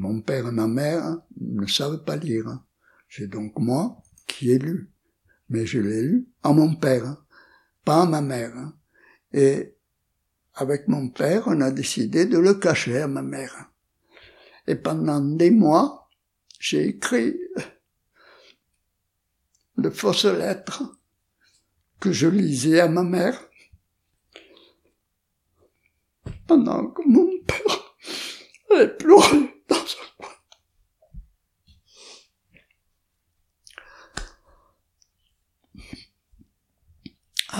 Mon père et ma mère ne savent pas lire. C'est donc moi qui ai lu. Mais je l'ai lu à mon père, pas à ma mère. Et avec mon père, on a décidé de le cacher à ma mère. Et pendant des mois, j'ai écrit de fausses lettres que je lisais à ma mère pendant que mon père allait pleurer dans un coin.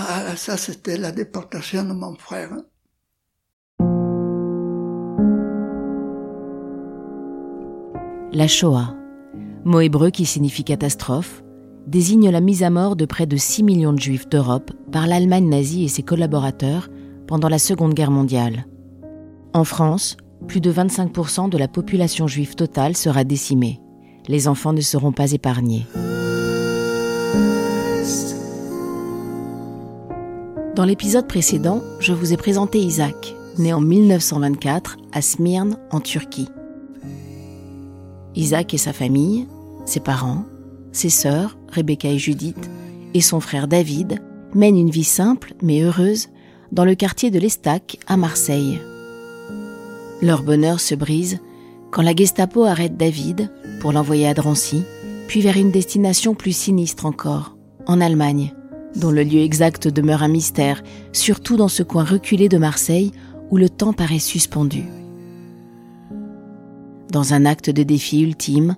Ah, ça c'était la déportation de mon frère. La Shoah, mot hébreu qui signifie catastrophe, désigne la mise à mort de près de 6 millions de juifs d'Europe par l'Allemagne nazie et ses collaborateurs pendant la Seconde Guerre mondiale. En France, plus de 25% de la population juive totale sera décimée. Les enfants ne seront pas épargnés. Dans l'épisode précédent, je vous ai présenté Isaac, né en 1924 à Smyrne, en Turquie. Isaac et sa famille, ses parents, ses sœurs, Rebecca et Judith, et son frère David, mènent une vie simple mais heureuse dans le quartier de l'Estac à Marseille. Leur bonheur se brise quand la Gestapo arrête David pour l'envoyer à Drancy, puis vers une destination plus sinistre encore, en Allemagne, dont le lieu exact demeure un mystère, surtout dans ce coin reculé de Marseille où le temps paraît suspendu. Dans un acte de défi ultime,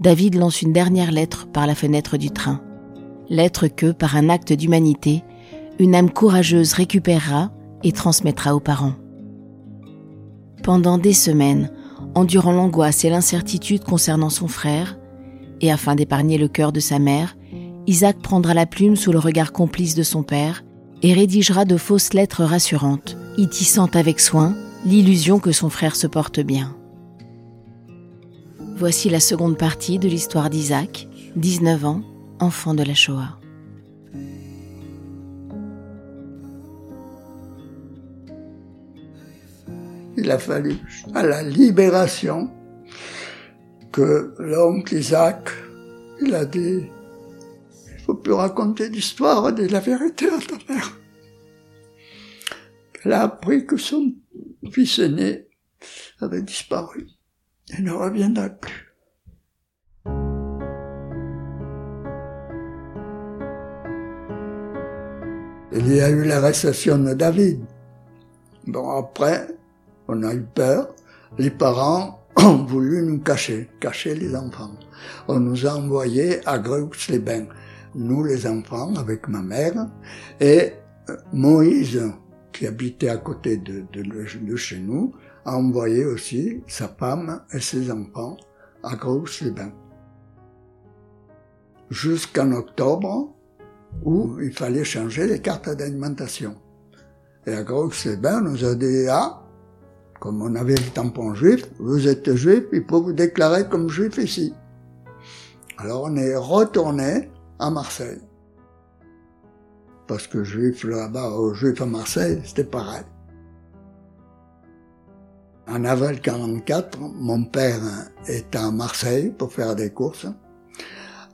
David lance une dernière lettre par la fenêtre du train. Lettre que, par un acte d'humanité, une âme courageuse récupérera et transmettra aux parents. Pendant des semaines, endurant l'angoisse et l'incertitude concernant son frère, et afin d'épargner le cœur de sa mère, Isaac prendra la plume sous le regard complice de son père et rédigera de fausses lettres rassurantes, y avec soin l'illusion que son frère se porte bien. Voici la seconde partie de l'histoire d'Isaac, 19 ans, enfant de la Shoah. Il a fallu à la libération que l'oncle Isaac, il a dit, raconter d'histoire, de la vérité à ta mère. Elle a appris que son fils aîné avait disparu et ne reviendra plus. Il y a eu l'arrestation de David. Bon, après, on a eu peur. Les parents ont voulu nous cacher, cacher les enfants. On nous a envoyés à Greux-les-Bains, nous les enfants, avec ma mère, et euh, Moïse, qui habitait à côté de, chez nous, a envoyé aussi sa femme et ses enfants à Grous-les-Bains. Jusqu'en octobre, où il fallait changer les cartes d'alimentation. Et à Grous-les-Bains, on nous a dit, ah, comme on avait le tampon juif, vous êtes juif, il faut vous déclarer comme juif ici. Alors on est retourné à Marseille. Parce que juif là-bas, juif à Marseille, c'était pareil. En avril 44, mon père est à Marseille pour faire des courses.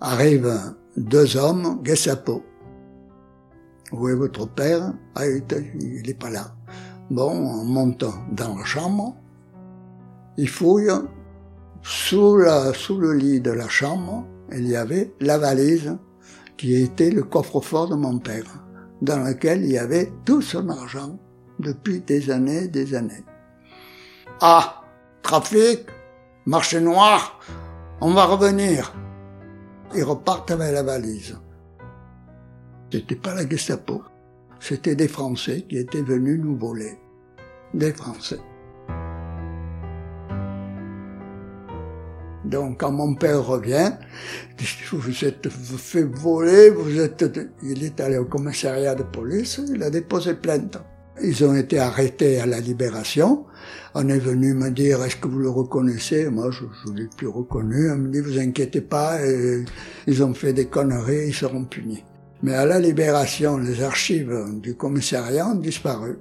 Arrivent deux hommes, Gestapo. Où est votre père ah, Il n'est pas là. Bon, on monte dans la chambre. Il fouille. Sous, la, sous le lit de la chambre, il y avait la valise qui était le coffre-fort de mon père, dans lequel il y avait tout son argent depuis des années des années. Ah, trafic, marché noir, on va revenir. Ils repartent avec la valise. C'était pas la Gestapo, c'était des Français qui étaient venus nous voler. Des Français. Donc quand mon père revient, vous êtes fait voler, vous êtes... Il est allé au commissariat de police, il a déposé plainte. Ils ont été arrêtés à la libération. On est venu me dire, est-ce que vous le reconnaissez? Moi, je ne l'ai plus reconnu. On me dit, vous inquiétez pas, ils ont fait des conneries, ils seront punis. Mais à la libération, les archives du commissariat ont disparu.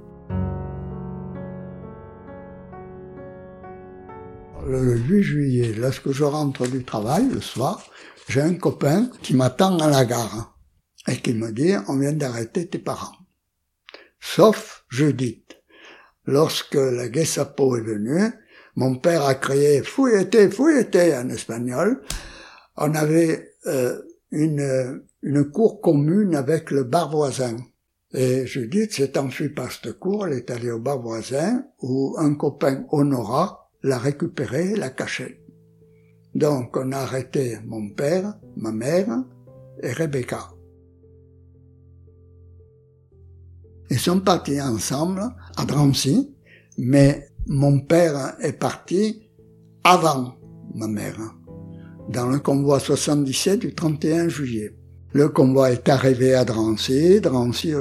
Le 8 juillet, lorsque je rentre du travail le soir, j'ai un copain qui m'attend à la gare et qui me dit on vient d'arrêter tes parents. Sauf Judith. Lorsque la Gestapo est venue, mon père a crié fouillete, fouillete en espagnol. On avait euh, une, une cour commune avec le bar voisin. Et Judith s'est enfuie par cette cour, elle est allée au bar voisin où un copain Honora l'a récupérée, l'a cachée. Donc on a arrêté mon père, ma mère et Rebecca. Ils sont partis ensemble à Drancy, mais mon père est parti avant ma mère, dans le convoi 77 du 31 juillet. Le convoi est arrivé à Drancy, Drancy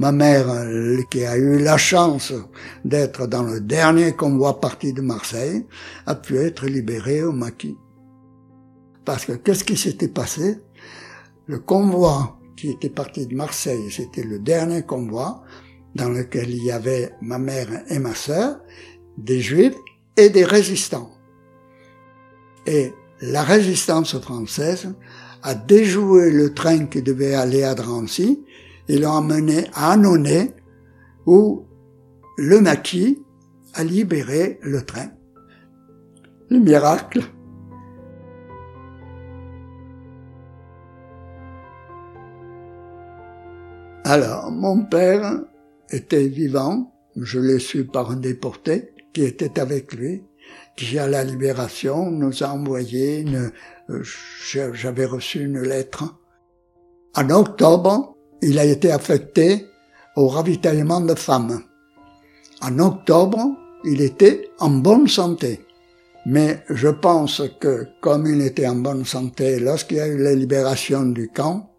Ma mère, qui a eu la chance d'être dans le dernier convoi parti de Marseille, a pu être libérée au maquis. Parce que qu'est-ce qui s'était passé? Le convoi qui était parti de Marseille, c'était le dernier convoi dans lequel il y avait ma mère et ma sœur, des juifs et des résistants. Et la résistance française a déjoué le train qui devait aller à Drancy et l'a emmené à Annonay où le maquis a libéré le train. Le miracle. Alors, mon père était vivant, je l'ai su par un déporté qui était avec lui, qui à la libération nous a envoyé euh, j'avais reçu une lettre. En octobre, il a été affecté au ravitaillement de femmes. En octobre, il était en bonne santé. Mais je pense que comme il était en bonne santé lorsqu'il y a eu la libération du camp,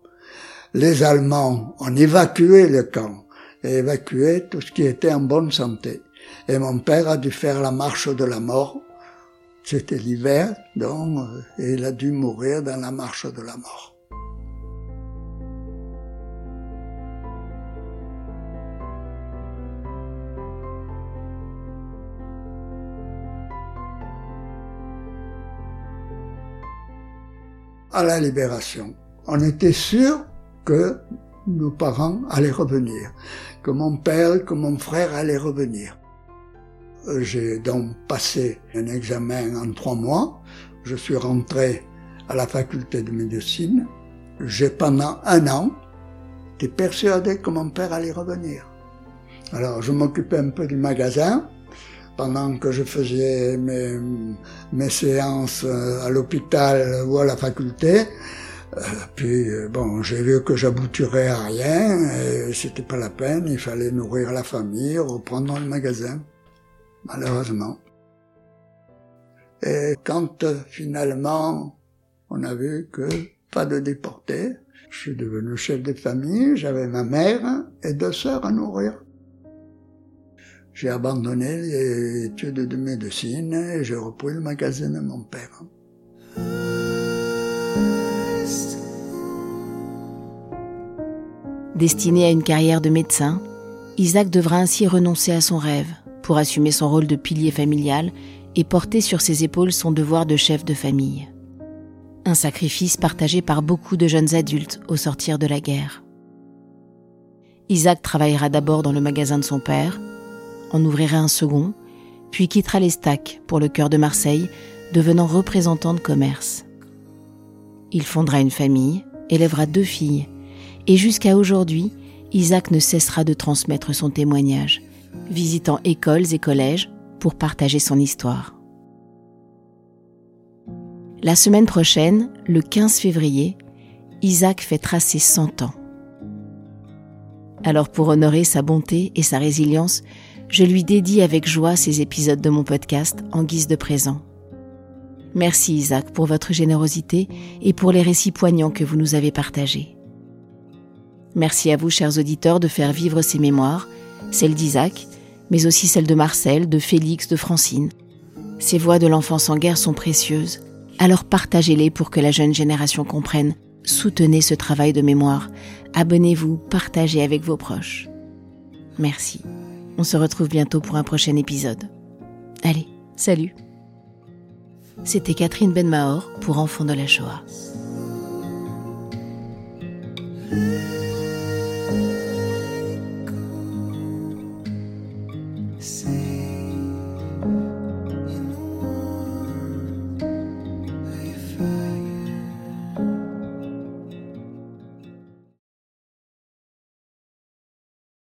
les Allemands ont évacué le camp et évacué tout ce qui était en bonne santé. Et mon père a dû faire la marche de la mort. C'était l'hiver, donc, et il a dû mourir dans la marche de la mort. À la libération. On était sûr que nos parents allaient revenir, que mon père, que mon frère allaient revenir. Euh, j'ai donc passé un examen en trois mois. Je suis rentré à la faculté de médecine. J'ai pendant un an été persuadé que mon père allait revenir. Alors je m'occupais un peu du magasin pendant que je faisais mes, mes séances euh, à l'hôpital ou à la faculté. Euh, puis euh, bon, j'ai vu que j'aboutirais à rien, et c'était pas la peine, il fallait nourrir la famille, reprendre le magasin, malheureusement. Et quand finalement on a vu que pas de déportés, je suis devenu chef de famille, j'avais ma mère et deux sœurs à nourrir. J'ai abandonné les études de médecine et j'ai repris le magasin de mon père. Destiné à une carrière de médecin, Isaac devra ainsi renoncer à son rêve pour assumer son rôle de pilier familial et porter sur ses épaules son devoir de chef de famille. Un sacrifice partagé par beaucoup de jeunes adultes au sortir de la guerre. Isaac travaillera d'abord dans le magasin de son père, en ouvrira un second, puis quittera les stacks pour le cœur de Marseille, devenant représentant de commerce. Il fondera une famille, élèvera deux filles et jusqu'à aujourd'hui, Isaac ne cessera de transmettre son témoignage, visitant écoles et collèges pour partager son histoire. La semaine prochaine, le 15 février, Isaac fait tracer 100 ans. Alors pour honorer sa bonté et sa résilience, je lui dédie avec joie ces épisodes de mon podcast en guise de présent. Merci Isaac pour votre générosité et pour les récits poignants que vous nous avez partagés. Merci à vous, chers auditeurs, de faire vivre ces mémoires, celles d'Isaac, mais aussi celles de Marcel, de Félix, de Francine. Ces voix de l'enfance en guerre sont précieuses, alors partagez-les pour que la jeune génération comprenne. Soutenez ce travail de mémoire. Abonnez-vous, partagez avec vos proches. Merci. On se retrouve bientôt pour un prochain épisode. Allez, salut. C'était Catherine Benmahor pour Enfants de la Shoah.